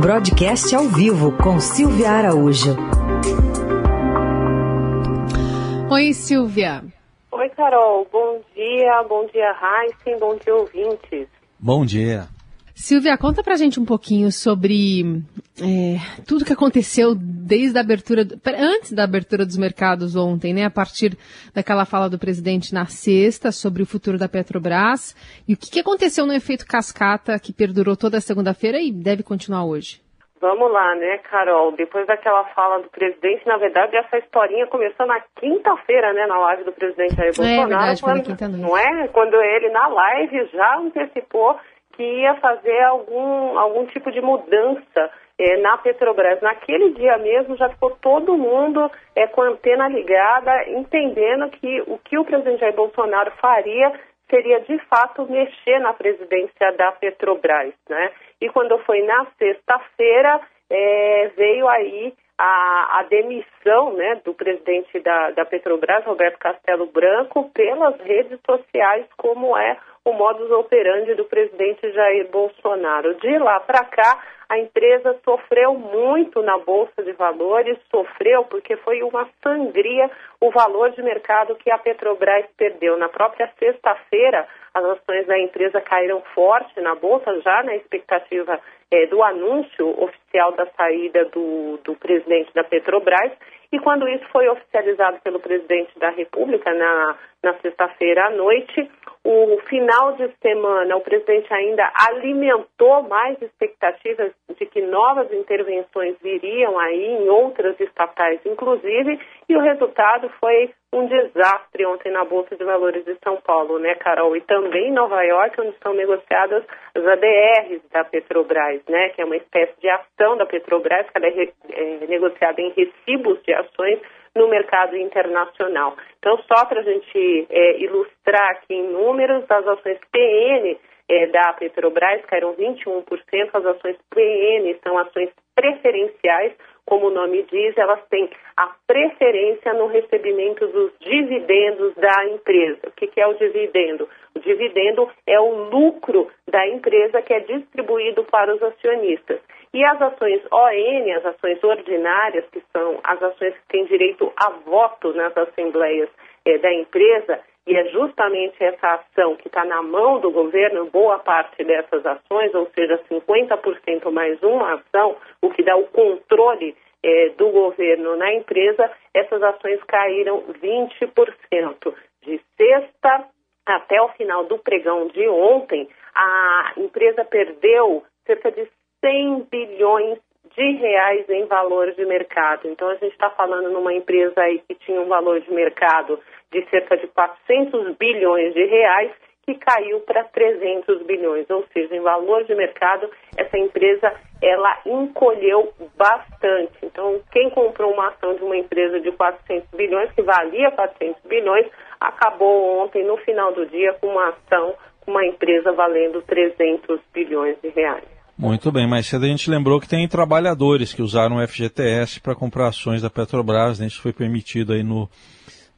Broadcast ao vivo com Silvia Araújo. Oi, Silvia. Oi, Carol. Bom dia, bom dia, Heisen, bom dia, ouvintes. Bom dia. Silvia, conta pra gente um pouquinho sobre é, tudo que aconteceu desde a abertura, antes da abertura dos mercados ontem, né? A partir daquela fala do presidente na sexta sobre o futuro da Petrobras e o que, que aconteceu no efeito cascata que perdurou toda a segunda-feira e deve continuar hoje. Vamos lá, né, Carol? Depois daquela fala do presidente, na verdade, essa historinha começou na quinta-feira, né, na live do presidente Jair Bolsonaro. É verdade, quando. Não é? Quando ele, na live, já antecipou que ia fazer algum, algum tipo de mudança é, na Petrobras. Naquele dia mesmo já ficou todo mundo é, com a antena ligada, entendendo que o que o presidente Jair Bolsonaro faria seria de fato mexer na presidência da Petrobras, né? E quando foi na sexta-feira, é, veio aí a, a, demissão né, do presidente da, da Petrobras, Roberto Castelo Branco, pelas redes sociais, como é o modus operandi do presidente Jair Bolsonaro. De lá para cá, a empresa sofreu muito na Bolsa de Valores, sofreu porque foi uma sangria o valor de mercado que a Petrobras perdeu. Na própria sexta-feira, as ações da empresa caíram forte na Bolsa, já na expectativa é, do anúncio oficial da saída do, do presidente da Petrobras. E quando isso foi oficializado pelo presidente da República na, na sexta-feira à noite, o final de semana, o presidente ainda alimentou mais expectativas de que novas intervenções viriam aí em outras estatais, inclusive, e o resultado foi um desastre ontem na Bolsa de Valores de São Paulo, né, Carol? E também em Nova York, onde estão negociadas as ADRs da Petrobras, né, que é uma espécie de ação da Petrobras, que ela é, é negociada em recibos de ações no mercado internacional. Então, só para a gente é, ilustrar aqui em números, as ações PN é, da Petrobras caíram 21%, as ações PN são ações preferenciais, como o nome diz, elas têm a preferência no recebimento dos dividendos da empresa. O que, é o dividendo? O dividendo é o lucro da empresa que é distribuído para os acionistas. E as ações ON, as ações ordinárias, que são as ações que têm direito a voto nas assembleias é, da empresa, e é justamente essa ação que está na mão do governo, boa parte dessas ações, ou seja, 50% mais uma ação, o que dá o controle é, do governo na empresa, essas ações caíram 20%. De sexta até o final do pregão de ontem, a empresa perdeu cerca de 100 bilhões de reais em valor de mercado. Então, a gente está falando numa empresa aí que tinha um valor de mercado de cerca de 400 bilhões de reais que caiu para 300 bilhões, ou seja, em valor de mercado, essa empresa ela encolheu bastante. Então, quem comprou uma ação de uma empresa de 400 bilhões, que valia 400 bilhões, acabou ontem, no final do dia, com uma ação, com uma empresa valendo 300 bilhões de reais. Muito bem, mas cedo a gente lembrou que tem trabalhadores que usaram o FGTS para comprar ações da Petrobras, né? isso foi permitido aí no,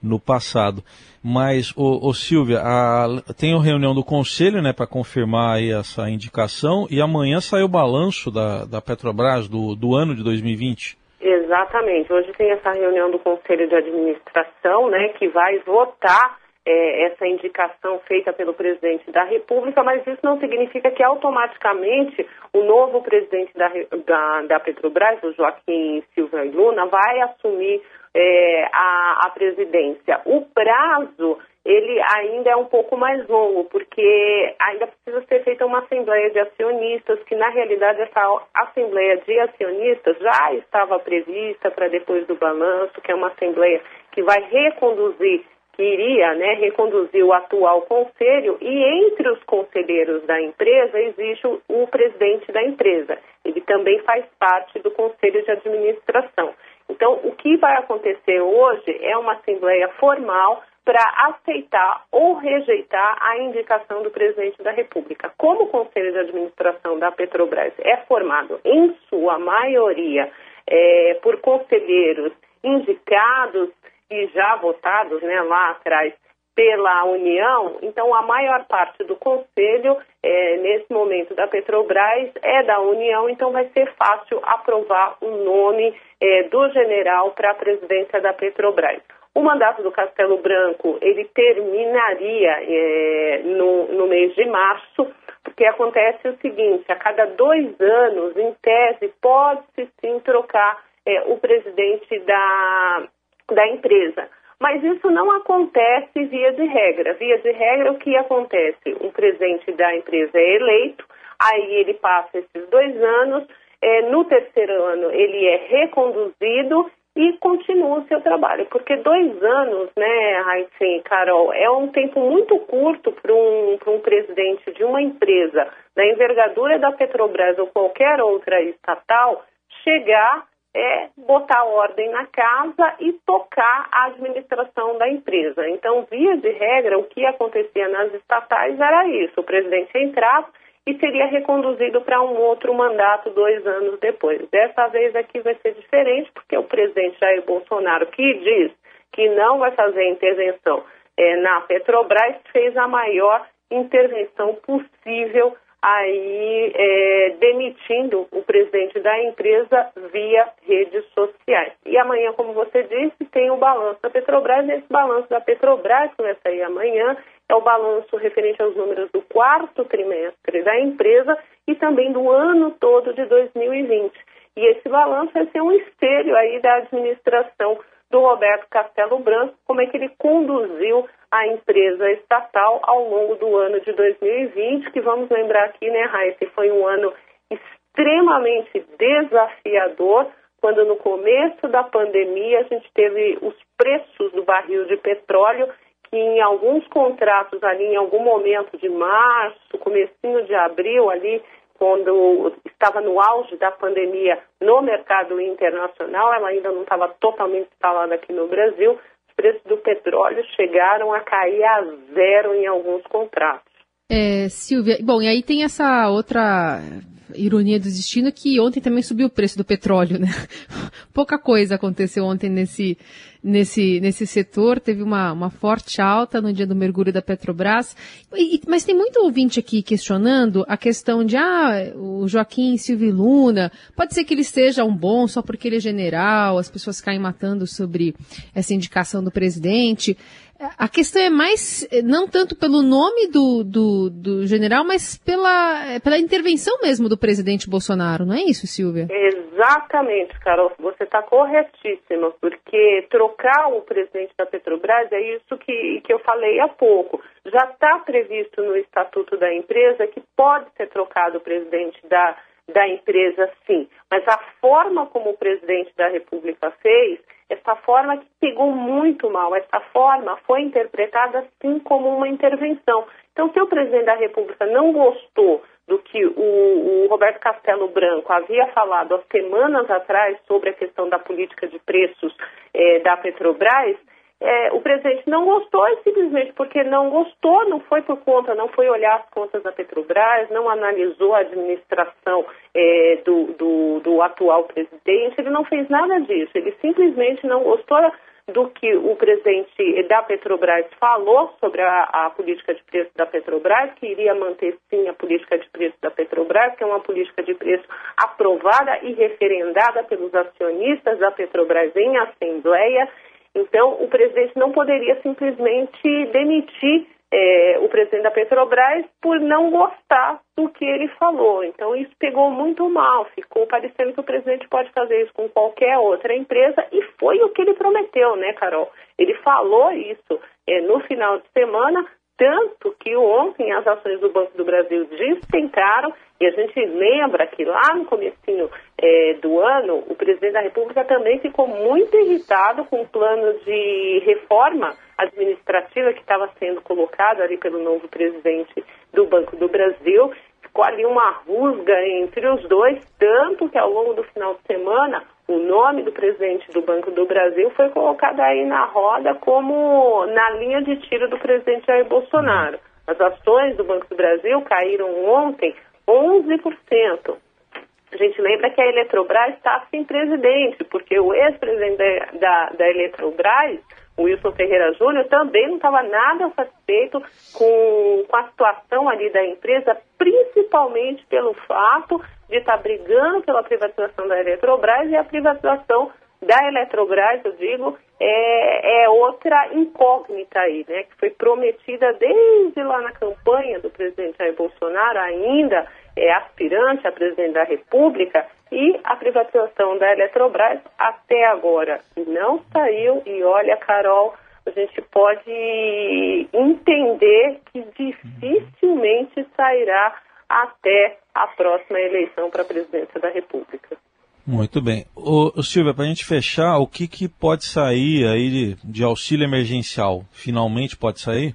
no passado. Mas, ô, ô Silvia, a, tem a reunião do Conselho né, para confirmar essa indicação e amanhã sai o balanço da, da Petrobras do, do ano de 2020. Exatamente. Hoje tem essa reunião do Conselho de Administração, né, que vai votar é, essa indicação feita pelo presidente da República, mas isso não significa que automaticamente o novo presidente da, da, da Petrobras, o Joaquim Silva Luna, vai assumir é, a, a presidência. O prazo ele ainda é um pouco mais longo, porque ainda precisa ser feita uma assembleia de acionistas, que na realidade essa assembleia de acionistas já estava prevista para depois do balanço, que é uma assembleia que vai reconduzir, iria né, reconduzir o atual conselho, e entre os conselheiros da empresa existe o, o presidente da empresa. Ele também faz parte do conselho de administração. Então, o que vai acontecer hoje é uma assembleia formal para aceitar ou rejeitar a indicação do presidente da República. Como o Conselho de Administração da Petrobras é formado, em sua maioria, é, por conselheiros indicados e já votados né, lá atrás pela União, então a maior parte do conselho, é, nesse momento da Petrobras, é da União, então vai ser fácil aprovar o nome é, do general para a presidência da Petrobras. O mandato do Castelo Branco ele terminaria é, no, no mês de março, porque acontece o seguinte: a cada dois anos, em tese, pode-se sim trocar é, o presidente da, da empresa. Mas isso não acontece via de regra. Via de regra, o que acontece? O presidente da empresa é eleito, aí ele passa esses dois anos, é, no terceiro ano ele é reconduzido e continua o seu trabalho. Porque dois anos, né, Raíssen Carol, é um tempo muito curto para um, um presidente de uma empresa da envergadura da Petrobras ou qualquer outra estatal chegar é botar ordem na casa e tocar a administração da empresa. Então, via de regra, o que acontecia nas estatais era isso: o presidente entrava e seria reconduzido para um outro mandato dois anos depois. Dessa vez aqui vai ser diferente, porque o presidente Jair Bolsonaro, que diz que não vai fazer intervenção é, na Petrobras, fez a maior intervenção possível aí é, demitindo o presidente da empresa via redes sociais. E amanhã, como você disse, tem o balanço da Petrobras, esse balanço da Petrobras, que vai sair amanhã, é o balanço referente aos números do quarto trimestre da empresa e também do ano todo de 2020. E esse balanço vai ser um espelho aí da administração do Roberto Castelo Branco, como é que ele conduziu a empresa estatal ao longo do ano de 2020, que vamos lembrar aqui, né, Raíssa, foi um ano extremamente desafiador, quando no começo da pandemia a gente teve os preços do barril de petróleo que em alguns contratos ali, em algum momento de março, comecinho de abril ali, quando estava no auge da pandemia no mercado internacional, ela ainda não estava totalmente instalada aqui no Brasil, preços do petróleo chegaram a cair a zero em alguns contratos. É, Silvia, bom, e aí tem essa outra ironia do destino que ontem também subiu o preço do petróleo, né? Pouca coisa aconteceu ontem nesse, nesse, nesse setor, teve uma, uma forte alta no dia do mergulho da Petrobras. E, mas tem muito ouvinte aqui questionando a questão de, ah, o Joaquim Silvio Luna, pode ser que ele seja um bom só porque ele é general, as pessoas caem matando sobre essa indicação do presidente. A questão é mais, não tanto pelo nome do, do, do, general, mas pela, pela intervenção mesmo do presidente Bolsonaro, não é isso, Silvia? Exatamente, Carol. Você está corretíssima, porque trocar o presidente da Petrobras é isso que, que eu falei há pouco. Já está previsto no Estatuto da empresa que pode ser trocado o presidente da, da empresa, sim. Mas a forma como o presidente da República fez essa forma que pegou muito mal, essa forma foi interpretada sim como uma intervenção. Então, se o presidente da República não gostou do que o, o, Roberto Castelo Branco havia falado há semanas atrás sobre a questão da política de preços é, da Petrobras, é, o presidente não gostou e simplesmente porque não gostou, não foi por conta, não foi olhar as contas da Petrobras, não analisou a administração é, do, do, do, atual presidente, ele não fez nada disso, ele simplesmente não gostou do que o presidente da Petrobras falou sobre a, a política de preço da Petrobras, que iria manter sim a política de preço da Petrobras, que é uma política de preço aprovada e referendada pelos acionistas da Petrobras em assembleia. Então, o presidente não poderia simplesmente demitir é, o presidente da Petrobras por não gostar do que ele falou. Então, isso pegou muito mal. Ficou parecendo que o presidente pode fazer isso com qualquer outra empresa e foi o que ele prometeu, né, Carol? Ele falou isso é, no final de semana, tanto que ontem as ações do Banco do Brasil despencaram e a gente lembra que lá no comecinho é, do ano o presidente da República também ficou muito irritado com o plano de reforma administrativa que estava sendo colocado ali pelo novo presidente do Banco do Brasil. Ficou ali uma rusga entre os dois, tanto que ao longo do final de semana o nome do presidente do Banco do Brasil foi colocado aí na roda como na linha de tiro do presidente Jair Bolsonaro. As ações do Banco do Brasil caíram ontem 11%. A gente lembra que a Eletrobras está sem presidente, porque o ex-presidente da, da, da Eletrobras, Wilson Ferreira Júnior, também não estava nada satisfeito com, com a situação ali da empresa, principalmente pelo fato de estar tá brigando pela privatização da Eletrobras e a privatização da Eletrobras, eu digo, é, é, outra incógnita aí, né? Que foi prometida desde lá na campanha do presidente Jair Bolsonaro, ainda é aspirante a presidente da República, e a privatização da Eletrobras até agora não saiu. E olha, Carol, a gente pode entender que dificilmente sairá até a próxima eleição para a presidência da República. Muito bem. Ô, Silvia, para a gente fechar, o que, que pode sair aí de, de, auxílio emergencial? Finalmente pode sair?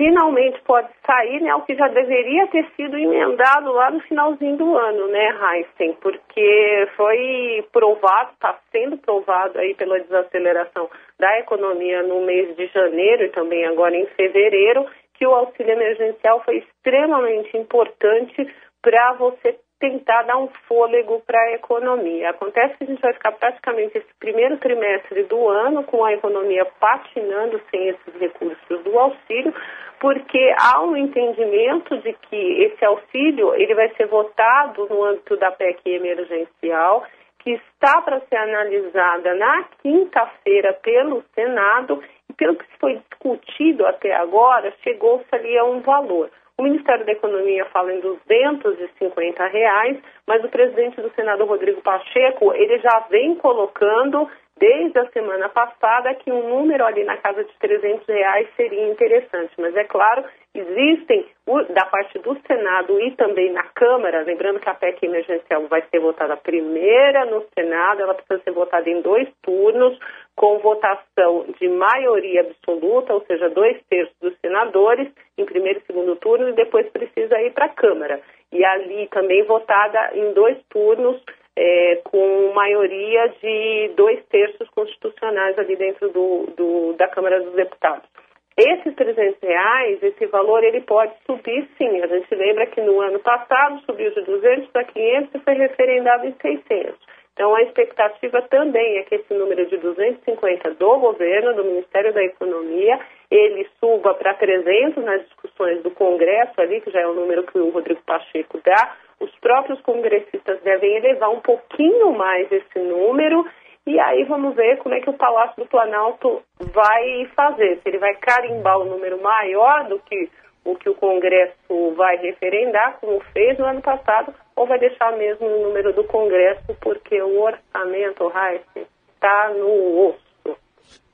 Finalmente pode sair, né? O que já deveria ter sido emendado lá no finalzinho do ano, né, Heisen? Porque foi provado, está sendo provado aí pela desaceleração da economia no mês de janeiro e também agora em fevereiro, que o auxílio emergencial foi extremamente importante para você tentar dar um fôlego para a economia. Acontece que a gente vai ficar praticamente esse primeiro trimestre do ano com a economia patinando sem esses recursos do auxílio, porque há um entendimento de que esse auxílio ele vai ser votado no âmbito da PEC emergencial, que está para ser analisada na quinta-feira pelo Senado e pelo que foi discutido até agora, chegou-se ali a um valor. O Ministério da Economia fala em 250 reais, mas o presidente do Senado, Rodrigo Pacheco, ele já vem colocando desde a semana passada que um número ali na casa de 300 reais seria interessante. Mas é claro, existem da parte do Senado e também na Câmara, lembrando que a PEC emergencial vai ser votada primeira no Senado, ela precisa ser votada em dois turnos, com votação de maioria absoluta, ou seja, dois terços dos senadores, em primeiro e segundo turno, e depois precisa ir para a Câmara. E ali também votada em dois turnos, é, com maioria de dois terços constitucionais ali dentro do, do, da Câmara dos Deputados. Esses 300 reais, esse valor, ele pode subir sim. A gente lembra que no ano passado subiu de 200 para 500 e foi referendado em 600. Então, a expectativa também é que esse número de 250 do governo, do Ministério da Economia, ele suba para 300 nas discussões do Congresso ali, que já é o número que o Rodrigo Pacheco dá. Os próprios congressistas devem elevar um pouquinho mais esse número e aí vamos ver como é que o Palácio do Planalto vai fazer. Se ele vai carimbar o um número maior do que o que o Congresso vai referendar, como fez no ano passado, ou vai deixar mesmo o número do Congresso, porque o orçamento, Raíssa, está no osso.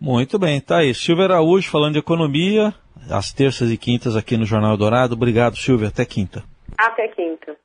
Muito bem, tá aí. Silvia Araújo falando de economia, às terças e quintas aqui no Jornal Dourado. Obrigado, Silvia. Até quinta. Até quinta.